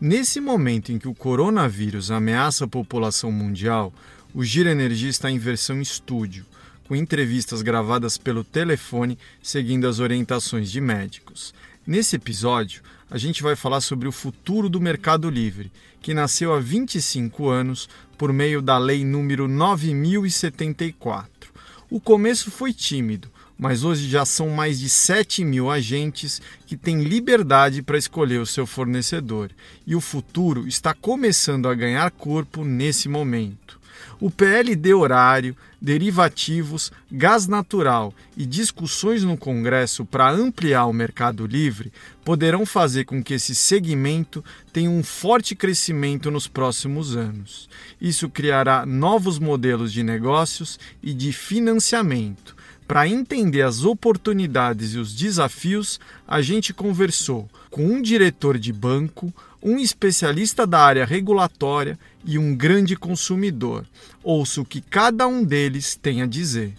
Nesse momento em que o coronavírus ameaça a população mundial, o Giro Energia está em versão estúdio, com entrevistas gravadas pelo telefone seguindo as orientações de médicos. Nesse episódio, a gente vai falar sobre o futuro do Mercado Livre, que nasceu há 25 anos por meio da Lei número 9074. O começo foi tímido, mas hoje já são mais de 7 mil agentes que têm liberdade para escolher o seu fornecedor, e o futuro está começando a ganhar corpo nesse momento. O PLD horário, derivativos, gás natural e discussões no Congresso para ampliar o mercado livre poderão fazer com que esse segmento tenha um forte crescimento nos próximos anos. Isso criará novos modelos de negócios e de financiamento para entender as oportunidades e os desafios, a gente conversou com um diretor de banco, um especialista da área regulatória e um grande consumidor. Ouça o que cada um deles tem a dizer.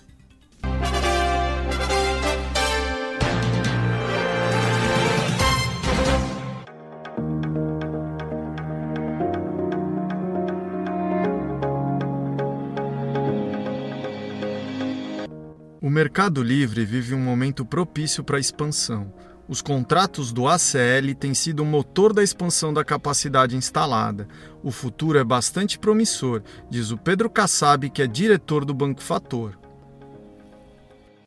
Mercado Livre vive um momento propício para a expansão. Os contratos do ACL têm sido o motor da expansão da capacidade instalada. O futuro é bastante promissor, diz o Pedro Kassab, que é diretor do Banco Fator.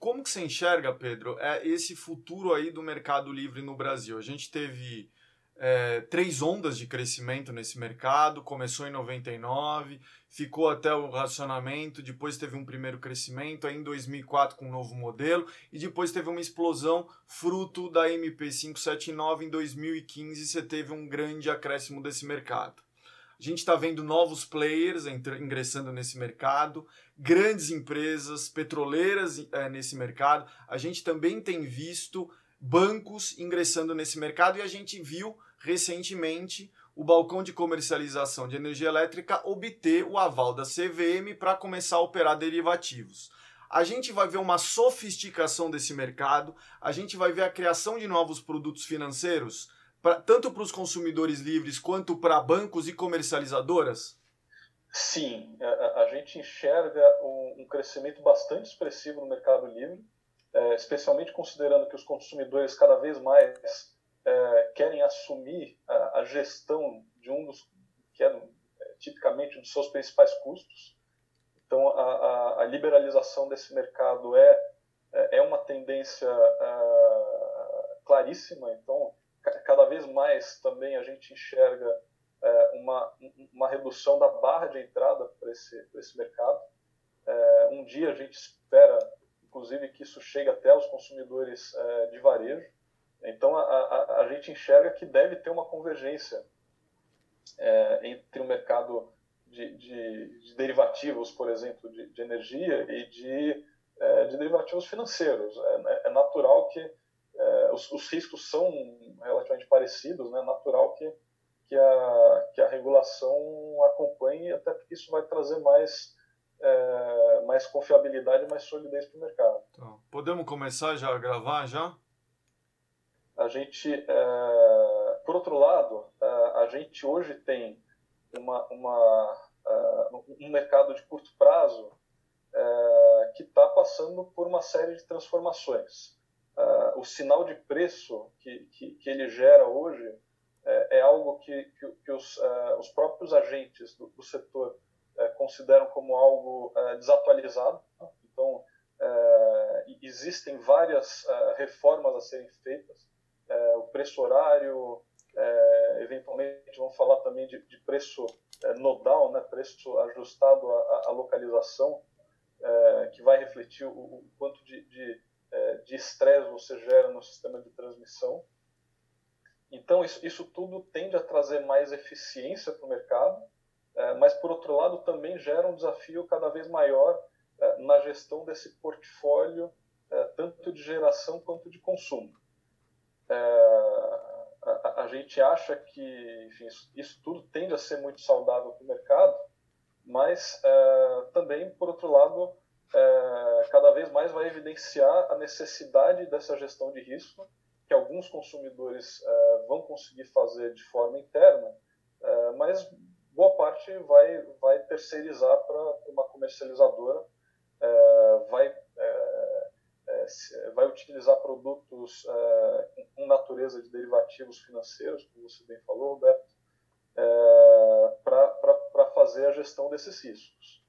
Como que você enxerga, Pedro, é esse futuro aí do Mercado Livre no Brasil? A gente teve é, três ondas de crescimento nesse mercado. Começou em 99, ficou até o racionamento, depois teve um primeiro crescimento, aí em 2004 com um novo modelo, e depois teve uma explosão fruto da MP579 em 2015, você teve um grande acréscimo desse mercado. A gente está vendo novos players ingressando nesse mercado, grandes empresas petroleiras é, nesse mercado. A gente também tem visto bancos ingressando nesse mercado e a gente viu recentemente o balcão de comercialização de energia elétrica obter o aval da CVM para começar a operar derivativos. A gente vai ver uma sofisticação desse mercado, a gente vai ver a criação de novos produtos financeiros, pra, tanto para os consumidores livres quanto para bancos e comercializadoras? Sim, a, a gente enxerga um, um, crescimento bastante expressivo no mercado livre é, especialmente considerando que os consumidores cada vez mais é, querem assumir a, a, gestão de um dos que é, é tipicamente um dos seus principais custos. Então, a, a, a liberalização desse mercado é, é, é uma tendência claríssima. Então, cada vez mais também a gente enxerga uma, uma redução da barra de entrada para esse, esse mercado. Um dia a gente espera inclusive que isso chegue até os consumidores é, de varejo. Então, a, a, a, gente enxerga que deve ter uma convergência é, entre o mercado de, de, de, derivativos, por exemplo, de, de energia e de, é, de, derivativos financeiros. É, é natural que é, os, os, riscos são relativamente parecidos, né? é natural que, que, a, que a regulação acompanhe, até porque isso vai trazer mais é, mais confiabilidade e mais solidez para o mercado. Então, podemos começar já a gravar já? A gente, é, por outro lado, é, a gente hoje tem uma, uma, é, um mercado de curto prazo é, que está passando por uma série de transformações. o sinal de preço que, que, que ele gera hoje é, algo que, que, que os, os próprios agentes do, do setor é, consideram como algo é, desatualizado. Então, é, existem várias reformas a serem feitas. O preço horário, eventualmente vamos falar também de, de preço nodal, né, preço ajustado à, à localização, que vai refletir o, o quanto de estresse você gera no sistema de transmissão. Então, isso, isso tudo tende a trazer mais eficiência para o mercado, mas, por outro lado, também gera um desafio cada vez maior na gestão desse portfólio, tanto de geração quanto de consumo. A, a, gente acha que enfim, isso, tudo tende a ser muito saudável para o mercado, mas também, por outro lado, cada vez mais vai evidenciar a necessidade dessa gestão de risco, que alguns consumidores vão conseguir fazer de forma interna, mas parte vai, vai terceirizar para uma comercializadora, é, vai, é, é, vai utilizar produtos com natureza de derivativos financeiros, como você bem falou, Roberto, para fazer a gestão desses riscos.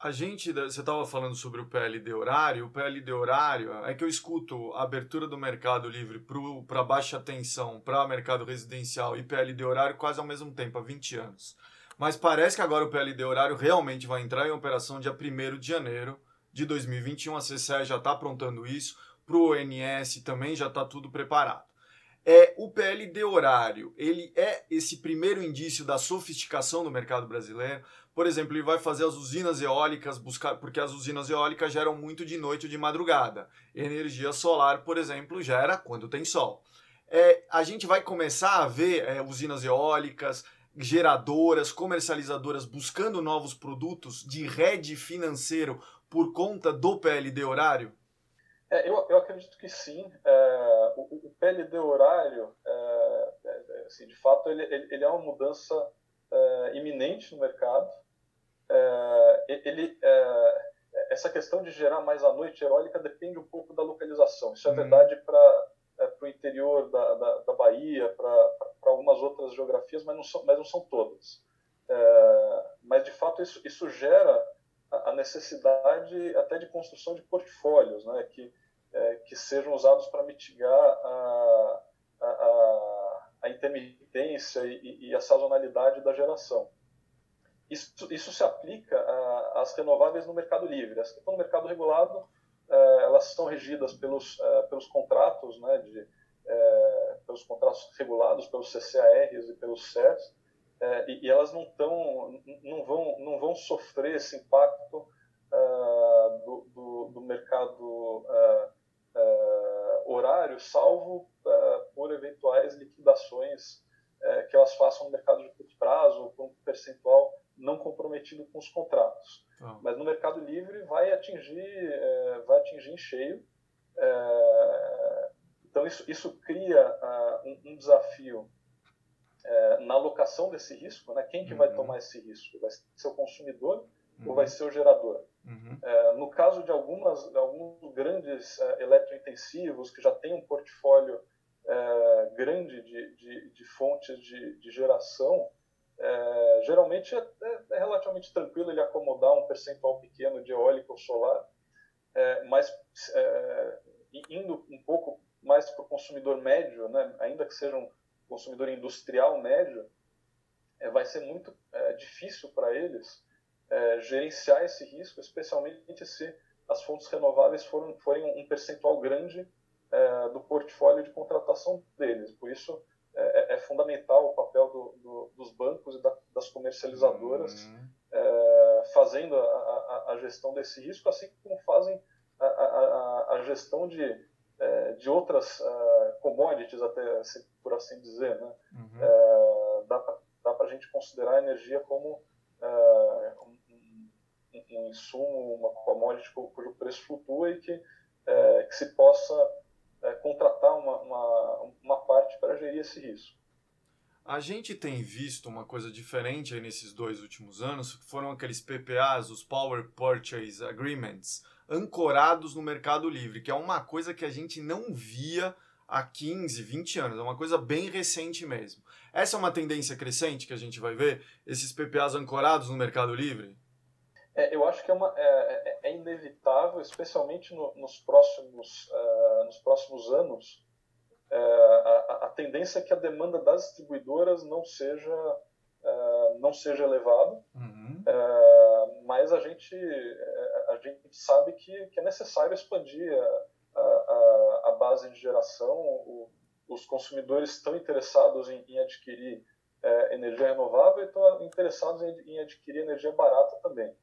A gente, você estava falando sobre o PLD horário. O PLD horário é que eu escuto a abertura do mercado livre para baixa tensão, para mercado residencial e PLD horário quase ao mesmo tempo, há 20 anos. Mas parece que agora o PLD horário realmente vai entrar em operação dia 1 de janeiro de 2021. A CCE já está aprontando isso. Para o ONS também já está tudo preparado. É, o PLD horário, ele é esse primeiro indício da sofisticação do mercado brasileiro. Por exemplo, ele vai fazer as usinas eólicas buscar, porque as usinas eólicas geram muito de noite ou de madrugada. Energia solar, por exemplo, gera quando tem sol. É, a gente vai começar a ver é, usinas eólicas, geradoras, comercializadoras buscando novos produtos de rede financeiro por conta do PLD horário? É, eu, eu, acredito que sim. É, o, o, PLD horário, é, é, assim, de fato, ele, ele, é uma mudança é, iminente no mercado é, ele, é, essa questão de gerar mais à noite eólica depende um pouco da localização. Isso é uhum. verdade para é, o interior da, da, da Bahia, para algumas outras geografias, mas não são, mas não são todas. É, mas, de fato, isso, isso gera a necessidade até de construção de portfólios, né, que, é, que sejam usados para mitigar a, a, a, a intermitência e, e, a sazonalidade da geração. Isso, isso se aplica às renováveis no mercado livre. As que estão no mercado regulado, é, elas são regidas pelos, é, pelos contratos, né, de, é, pelos contratos regulados, pelos CCARs e pelos CERs, e, e, elas não, tão, não, vão, não vão sofrer esse impacto do, do, do, mercado horário, salvo por eventuais liquidações que elas façam no mercado de curto prazo, por um percentual não comprometido com os contratos. Ah. Mas no Mercado Livre vai atingir, é, vai atingir em cheio. É, então isso, isso cria uh, um, um, desafio é, na alocação desse risco. Né? Quem que uhum. vai tomar esse risco? Vai ser o consumidor uhum. ou vai ser o gerador? Uhum. É, no caso de algumas, alguns grandes é, eletrointensivos que já têm um portfólio grande de, de, de fontes de, de geração, é, geralmente é, é, é, relativamente tranquilo ele acomodar um percentual pequeno de eólica ou solar, é, mas é, indo um pouco mais para o consumidor médio, né, ainda que seja um consumidor industrial médio, é, vai ser muito difícil para eles gerenciar esse risco, especialmente se as fontes renováveis forem, forem um percentual grande do portfólio de contratação deles. Por isso, é, é, é fundamental o papel do, do, dos bancos e da, das comercializadoras uhum. é, fazendo a, a, a, gestão desse risco, assim como fazem a, a, gestão de, é, de outras uh, commodities, até por assim dizer. Né? Uhum. É, dá para a gente considerar a energia como uh, um, um, um, insumo, uma commodity cujo preço flutua e que, que se possa é, contratar uma, uma, uma parte para gerir esse risco. A gente tem visto uma coisa diferente aí nesses dois últimos anos, que foram aqueles PPAs, os Power Purchase Agreements, ancorados no Mercado Livre, que é uma coisa que a gente não via há 15, 20 anos, é uma coisa bem recente mesmo. Essa é uma tendência crescente que a gente vai ver, esses PPAs ancorados no Mercado Livre? É, eu acho que é, uma, é, é, é inevitável, especialmente no, nos, próximos, uh, nos próximos anos, uh, a, a, tendência é que a demanda das distribuidoras não seja, uh, não seja elevada, uhum. mas a gente, a gente sabe que, que é necessário expandir a, a, a base de geração, o, os consumidores estão interessados em, em adquirir é, energia renovável e estão interessados em, em, adquirir energia barata também.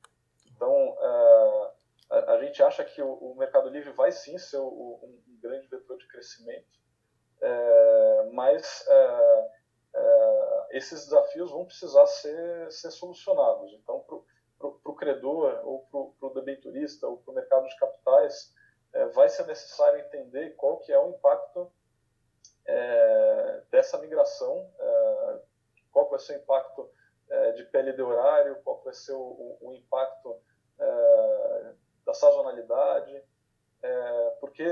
Então, é, a, a, gente acha que o, o, Mercado Livre vai sim ser o, um, um, grande vetor de crescimento, é, mas é, é, esses desafios vão precisar ser, ser solucionados. Então, para o credor, ou para o debenturista, ou para o mercado de capitais, é, vai ser necessário entender qual que é o impacto é, dessa migração, é, qual vai ser o impacto é, de horário, qual vai ser o, o, o impacto é, da sazonalidade, é, porque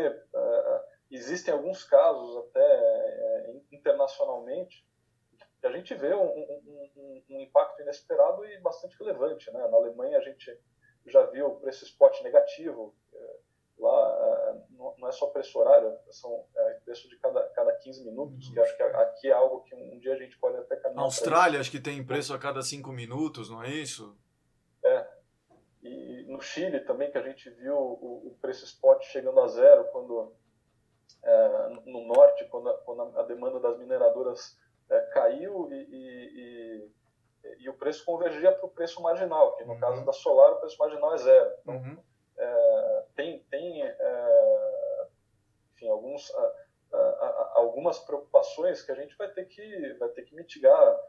existem alguns casos até internacionalmente que a gente vê um, um, um, um, impacto inesperado e bastante relevante. Né? Na Alemanha a gente já viu o preço spot negativo, lá não é só preço horário, são é, preço de cada, cada 15 minutos, que acho que aqui é algo que um dia a gente pode até caminhar. Na Austrália acho que tem preço a cada 5 minutos, não é isso? É. E no Chile também, que a gente viu o, o preço spot chegando a zero quando é, no norte, quando a, quando a, demanda das mineradoras é, caiu e, e, e, e, o preço convergia para o preço marginal, que no uhum. caso da solar o preço marginal é zero. Então, uhum. É, tem, tem enfim, alguns, algumas preocupações que a gente vai ter que, vai ter que mitigar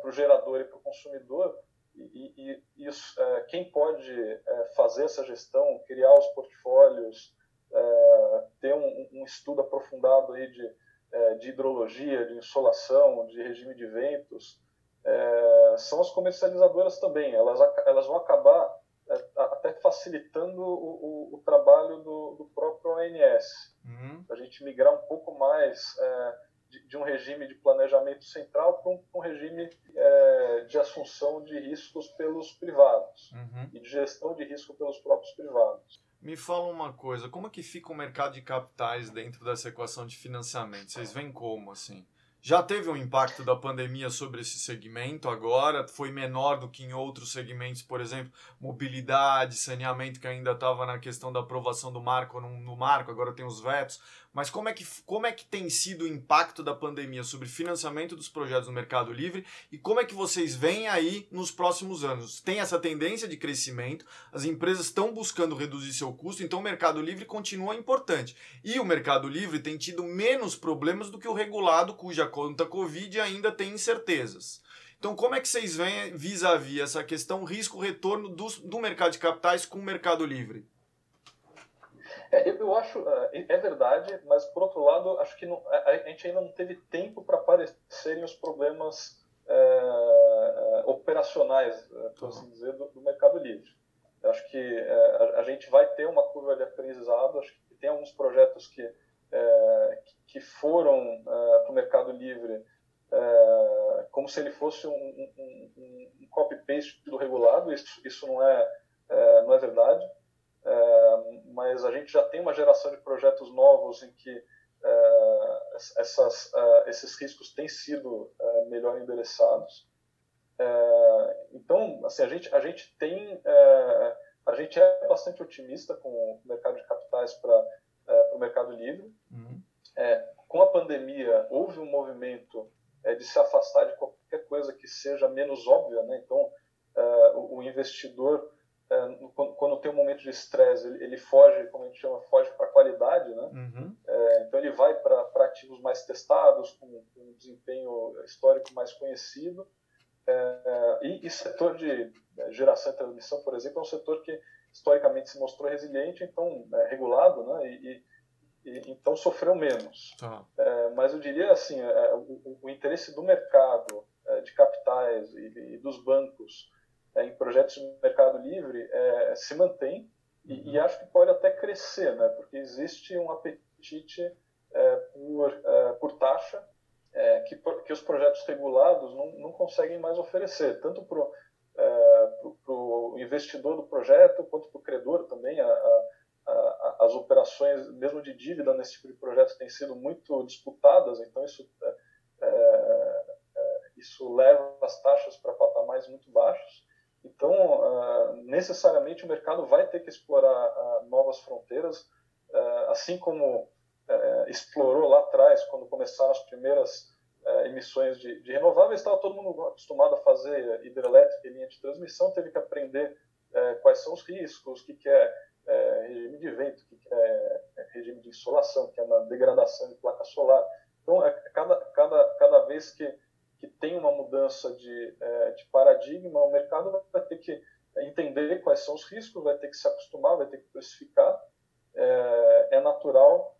para o gerador e para o consumidor e, e, e isso, é, quem pode fazer essa gestão, criar os portfólios, ter um, um, estudo aprofundado aí de, é, de hidrologia, de insolação, de regime de ventos, são as comercializadoras também. Elas, elas vão acabar é, até facilitando o, o, o trabalho do, do, próprio ONS. Uhum. A gente migrar um pouco mais é, de, de, um regime de planejamento central para um, um, regime é, de assunção de riscos pelos privados uhum. e de gestão de risco pelos próprios privados. Me fala uma coisa, como é que fica o mercado de capitais dentro dessa equação de financiamento? Vocês veem como, assim? Já teve um impacto da pandemia sobre esse segmento agora, foi menor do que em outros segmentos, por exemplo, mobilidade, saneamento, que ainda estava na questão da aprovação do marco no, no marco, agora tem os vetos. Mas como é, que, como é que tem sido o impacto da pandemia sobre financiamento dos projetos no Mercado Livre e como é que vocês veem aí nos próximos anos? Tem essa tendência de crescimento, as empresas estão buscando reduzir seu custo, então o Mercado Livre continua importante. E o Mercado Livre tem tido menos problemas do que o regulado, cuja conta Covid ainda tem incertezas. Então, como é que vocês veem vis-à-vis -vis essa questão risco-retorno do, do mercado de capitais com o Mercado Livre? É, eu, eu, acho, é, é verdade, mas por outro lado, acho que não, a, a, gente ainda não teve tempo para aparecerem os problemas é, é operacionais, é, por assim dizer, do, do Mercado Livre. Eu acho que é, a, a, gente vai ter uma curva de aprendizado, acho que tem alguns projetos que, que foram para o Mercado Livre como se ele fosse um, um, um, copy-paste do regulado, isso, isso não, é, não é verdade. É, mas a gente já tem uma geração de projetos novos em que é, essas, é, esses riscos têm sido melhor endereçados. então, assim, a gente, a gente tem, a gente é bastante otimista com o mercado de capitais para o mercado livre. Uhum. Com a pandemia, houve um movimento de se afastar de qualquer coisa que seja menos óbvia, né? Então, o investidor é, quando tem um momento de estresse, ele, ele, foge, como a gente chama, foge para a qualidade, né? Uhum. É, então ele vai para ativos mais testados, com, com, um desempenho histórico mais conhecido. É, e, e, setor de é, geração e transmissão, por exemplo, é um setor que historicamente se mostrou resiliente, então é, regulado, né? E, e, então sofreu menos. Tá. É, mas eu diria assim, o, o, interesse do mercado de capitais e, e dos bancos é, em projetos de mercado livre é, se mantém e, e, uhum. acho que pode até crescer, né? porque existe um apetite é, por, é, por taxa é, que, que os projetos regulados não, não conseguem mais oferecer, tanto para o é, investidor do projeto quanto para o credor também. A, a, as operações, mesmo de dívida nesse tipo de projeto, têm sido muito disputadas, então isso, isso leva as taxas para patamares muito baixos. Então, uh, necessariamente o mercado vai ter que explorar uh, novas fronteiras, uh, assim como explorou lá atrás, quando começaram as primeiras é, emissões de, de, renováveis, estava todo mundo acostumado a fazer hidrelétrica e linha de transmissão, teve que aprender é, quais são os riscos, o que, que é, é, regime de vento, que, é, é, regime de insolação, que é na degradação de placa solar. Então, é, cada, cada, cada vez que, que tem uma mudança de, é, de paradigma, o mercado vai ter que entender quais são os riscos, vai ter que se acostumar, vai ter que precificar. É, natural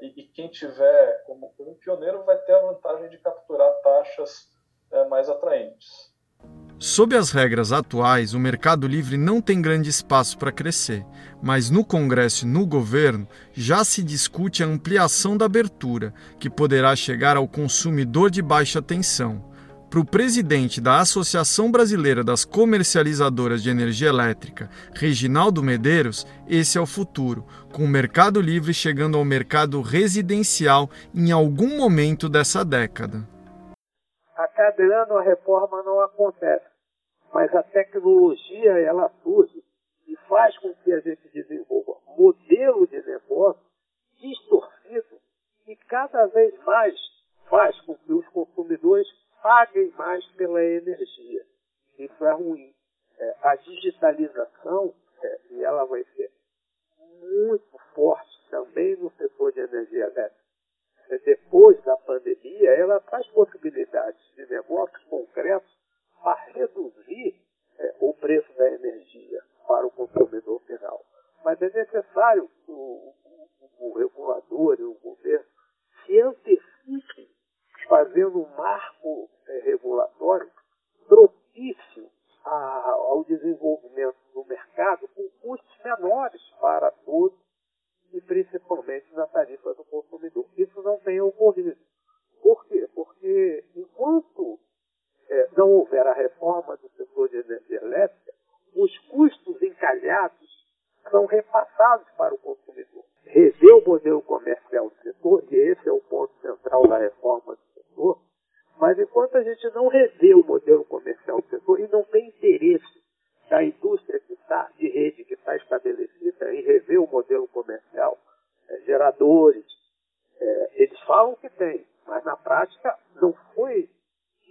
e, e, quem tiver como, como pioneiro vai ter a vantagem de capturar taxas mais atraentes. Sob as regras atuais, o Mercado Livre não tem grande espaço para crescer, mas no Congresso e no governo já se discute a ampliação da abertura, que poderá chegar ao consumidor de baixa tensão. Para o presidente da Associação Brasileira das Comercializadoras de Energia Elétrica, Reginaldo Medeiros, esse é o futuro, com o Mercado Livre chegando ao mercado residencial em algum momento dessa década. A cada ano a reforma não acontece mas a tecnologia ela surge e faz com que a gente desenvolva modelo de negócio distorcido e cada vez mais faz com que os consumidores paguem mais pela energia. Isso é ruim. É, a digitalização, é, e ela vai ser muito forte também no setor de energia elétrica. É, depois da pandemia, ela traz possibilidades de negócios concretos a reduzir é, o preço da energia para o consumidor final. Mas é necessário que o, o, o regulador e o governo se antecipem fazendo um marco é, regulatório propício a, ao desenvolvimento do mercado com custos menores para todos e principalmente na tarifa do consumidor. Isso não tem ocorrido. Por quê? Porque enquanto é, não houver a reforma do setor de energia elétrica, os custos encalhados são repassados para o consumidor. Rever o modelo comercial do setor, e esse é o ponto central da reforma do setor, mas enquanto a gente não rever o modelo comercial do setor e não tem interesse da indústria que está, de rede que está estabelecida em rever o modelo comercial, é, geradores, é, eles falam que tem, mas na prática não foi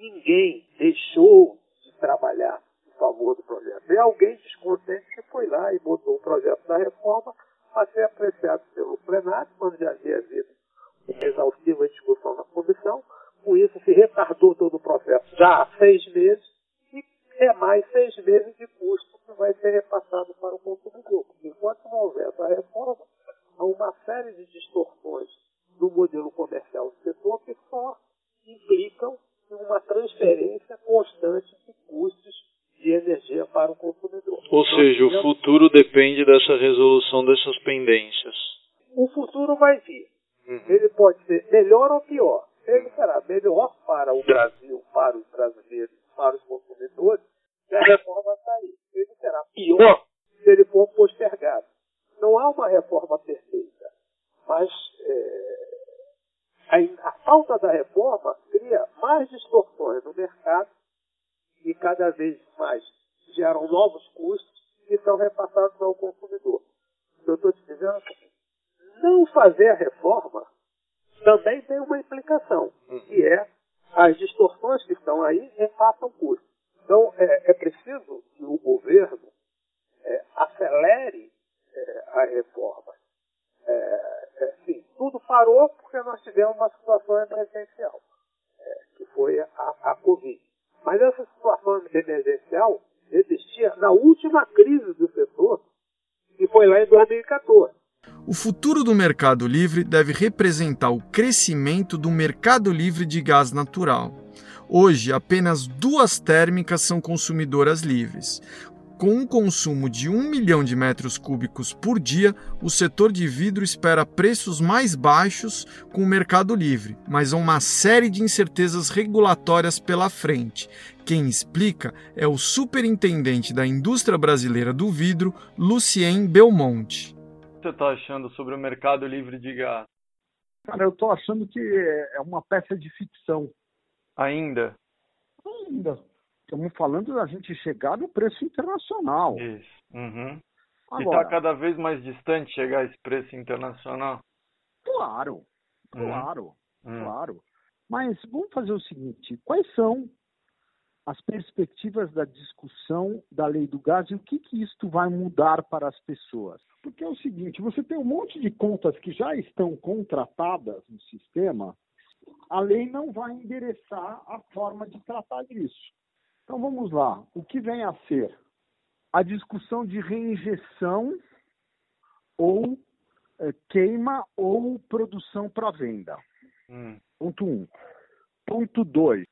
ninguém deixou de trabalhar em favor do projeto. É alguém descontente que foi lá e botou o projeto da reforma a ser apreciado pelo plenário, quando já havia havido uma exaustiva discussão na comissão. Com isso, se retardou todo o processo já há seis meses e é mais seis meses de custo que vai ser repassado para o consumidor. Porque enquanto não houver essa reforma, há uma série de distorções no modelo comercial do setor que só implicam uma transferência constante de custos de energia para o consumidor. Ou seja, o futuro depende dessa resolução dessas pendências. O futuro vai vir. Uhum. Ele pode ser melhor ou pior. Ele será melhor para o Brasil, para os brasileiros, para os consumidores, se a reforma sair. Ele será pior se ele for postergado. Não há uma reforma perfeita, mas é, a, a falta da reforma cria mais distorções no mercado e cada vez mais geram novos custos que são repassados ao consumidor. Eu estou te dizendo que não fazer a reforma também tem uma implicação, que é as distorções que estão aí repassam custos. Então, é, é preciso que o governo é, acelere é, a reforma. É, é, sim, tudo parou porque nós tivemos uma situação emergencial, é, que foi a, a Covid. Mas essa situação emergencial existia na última crise do setor, que foi lá em 2014. O futuro do mercado livre deve representar o crescimento do mercado livre de gás natural. Hoje, apenas duas térmicas são consumidoras livres. Com um consumo de 1 milhão de metros cúbicos por dia, o setor de vidro espera preços mais baixos com o mercado livre, mas há uma série de incertezas regulatórias pela frente. Quem explica é o superintendente da indústria brasileira do vidro, Lucien Belmonte. O que você está achando sobre o mercado livre de gás? Cara, eu estou achando que é uma peça de ficção. Ainda? Ainda estamos falando da gente chegar no preço internacional. Isso. Uhum. Tá Agora, e está cada vez mais distante chegar a esse preço internacional? Claro, uhum. claro, uhum. claro. Mas vamos fazer o seguinte: quais são as perspectivas da discussão da lei do gás e o que, que isto vai mudar para as pessoas? Porque é o seguinte: você tem um monte de contas que já estão contratadas no sistema, a lei não vai endereçar a forma de tratar disso. Então vamos lá: o que vem a ser? A discussão de reinjeção ou é, queima ou produção para venda. Hum. Ponto 1. Um. Ponto 2.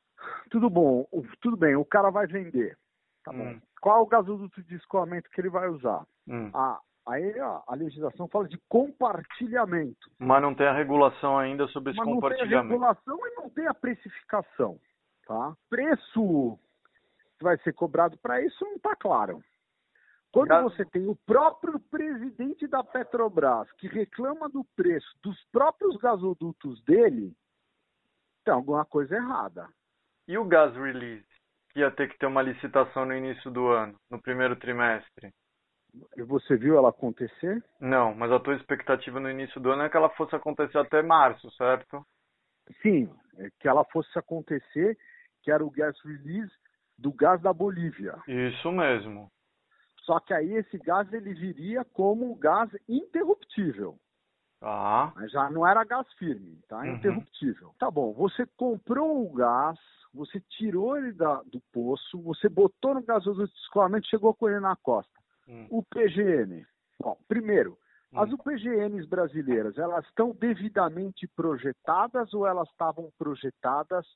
Tudo bom, tudo bem, o cara vai vender. Tá hum. bom. Qual o gasoduto de escoamento que ele vai usar? Hum. A, aí a, a, legislação fala de compartilhamento. Mas não tem a regulação ainda sobre esse Mas compartilhamento. Não tem a regulação e não tem a precificação. Tá? Preço vai ser cobrado para isso não está claro. Quando você tem o próprio presidente da Petrobras que reclama do preço dos próprios gasodutos dele, tem alguma coisa errada. E o gas release? Que ia ter que ter uma licitação no início do ano, no primeiro trimestre. E você viu ela acontecer? Não, mas a tua expectativa no início do ano é que ela fosse acontecer até março, certo? Sim, é que ela fosse acontecer, que era o gas release do gás da Bolívia. Isso mesmo. Só que aí esse gás ele viria como gás interruptível. Ah. Mas já não era gás firme, tá? Uhum. Interruptível. Tá bom, você comprou o gás, você tirou ele da, do poço, você botou no gasoduto de escoamento chegou com ele na costa. Uhum. O PGN. Bom, primeiro, uhum. as UPGNs brasileiras, elas estão devidamente projetadas ou elas estavam projetadas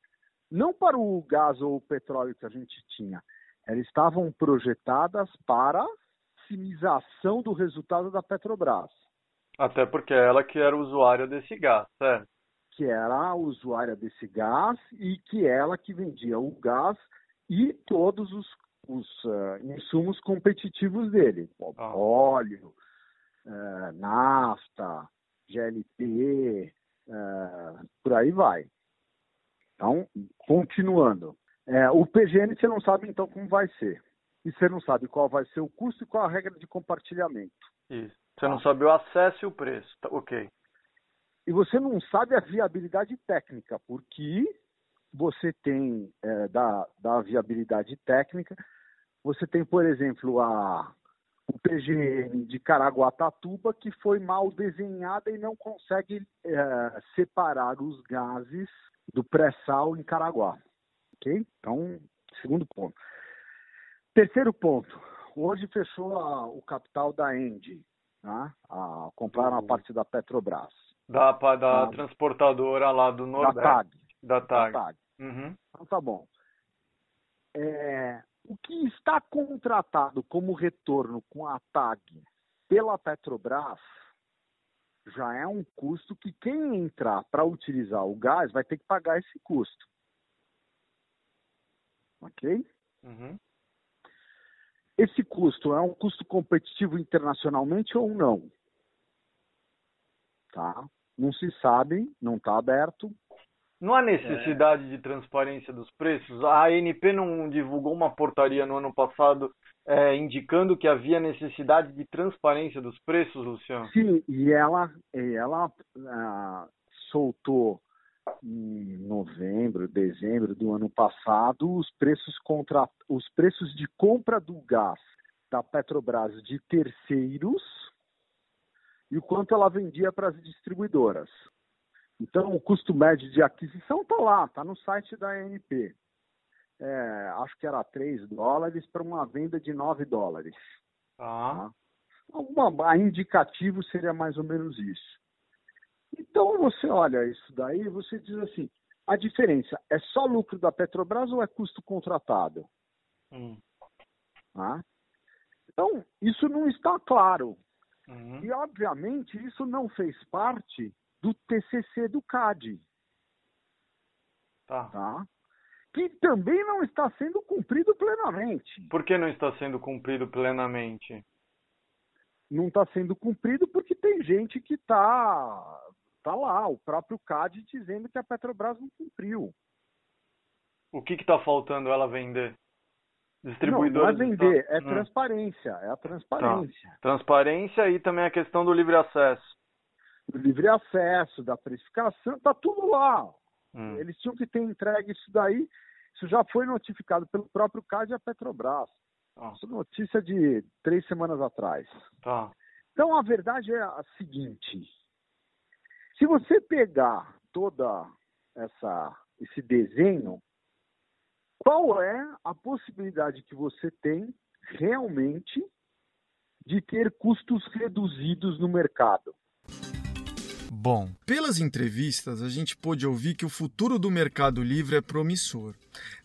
não para o gás ou o petróleo que a gente tinha, elas estavam projetadas para maximização do resultado da Petrobras. Até porque ela que era usuária desse gás, certo? Que era a usuária desse gás e que ela que vendia o gás e todos os, os uh, insumos competitivos dele. Ah. Óleo, uh, nafta, GLP, uh, por aí vai. Então, continuando. É, o PGN você não sabe então como vai ser. E você não sabe qual vai ser o custo e qual a regra de compartilhamento. Isso. Você não sabe o acesso e o preço. Tá, ok. E você não sabe a viabilidade técnica, porque você tem é, da, da viabilidade técnica, você tem, por exemplo, a, o PGN de Caraguatatuba, que foi mal desenhada e não consegue é, separar os gases do pré-sal em Caraguá. Ok? Então, segundo ponto. Terceiro ponto. Hoje fechou a, o capital da Engie. Né? A, compraram a uhum. parte da Petrobras. Da, da a, transportadora lá do Nordeste. Da TAG. Da TAG. Da TAG. Uhum. Então tá bom. É, o que está contratado como retorno com a TAG pela Petrobras já é um custo que quem entrar para utilizar o gás vai ter que pagar esse custo ok? Uhum. Esse custo é um custo competitivo internacionalmente ou não? Tá? Não se sabe, não está aberto. Não há necessidade é... de transparência dos preços? A ANP não divulgou uma portaria no ano passado é, indicando que havia necessidade de transparência dos preços, Luciano? Sim, e ela, ela ah, soltou em novembro, dezembro do ano passado, os preços, contra... os preços de compra do gás da Petrobras de terceiros e o quanto ela vendia para as distribuidoras. Então, o custo médio de aquisição está lá, está no site da ANP. É, acho que era 3 dólares para uma venda de 9 dólares. Ah. Tá? Uma, a indicativo seria mais ou menos isso. Então você olha isso daí e você diz assim, a diferença é só lucro da Petrobras ou é custo contratado? Hum. Ah? Então, isso não está claro. Uhum. E, obviamente, isso não fez parte do TCC do CAD. Tá. tá. Que também não está sendo cumprido plenamente. Por que não está sendo cumprido plenamente? Não está sendo cumprido porque tem gente que está Está lá, o próprio CAD dizendo que a Petrobras não cumpriu. O que está faltando ela vender? Distribuidores. Não, não é vender, é hum. transparência, é a transparência. Tá. Transparência e também a questão do livre acesso. Do livre acesso, da precificação, tá tudo lá. Hum. Eles tinham que ter entregue isso daí. Isso já foi notificado pelo próprio CAD e a Petrobras. Ah. Isso é notícia de três semanas atrás. Tá. Então a verdade é a seguinte: se você pegar toda essa esse desenho, qual é a possibilidade que você tem realmente de ter custos reduzidos no mercado? Bom, pelas entrevistas, a gente pôde ouvir que o futuro do Mercado Livre é promissor.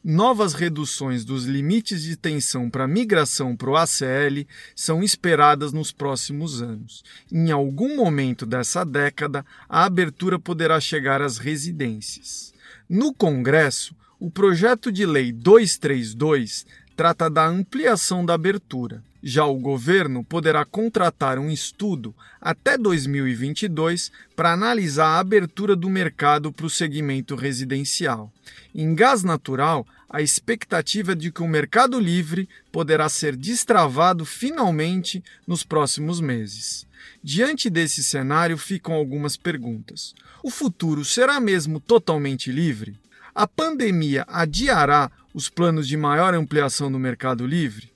Novas reduções dos limites de tensão para migração para o ACL são esperadas nos próximos anos. Em algum momento dessa década, a abertura poderá chegar às residências. No Congresso, o projeto de lei 232 trata da ampliação da abertura. Já o governo poderá contratar um estudo até 2022 para analisar a abertura do mercado para o segmento residencial. Em gás natural, a expectativa é de que o mercado livre poderá ser destravado finalmente nos próximos meses. Diante desse cenário, ficam algumas perguntas. O futuro será mesmo totalmente livre? A pandemia adiará os planos de maior ampliação do mercado livre?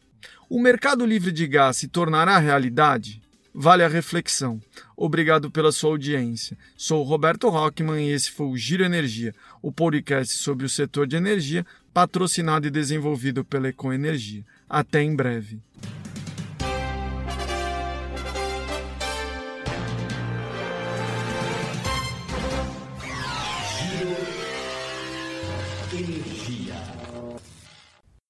O mercado livre de gás se tornará realidade? Vale a reflexão. Obrigado pela sua audiência. Sou Roberto Rockman e esse foi o Giro Energia, o podcast sobre o setor de energia, patrocinado e desenvolvido pela Ecoenergia. Até em breve.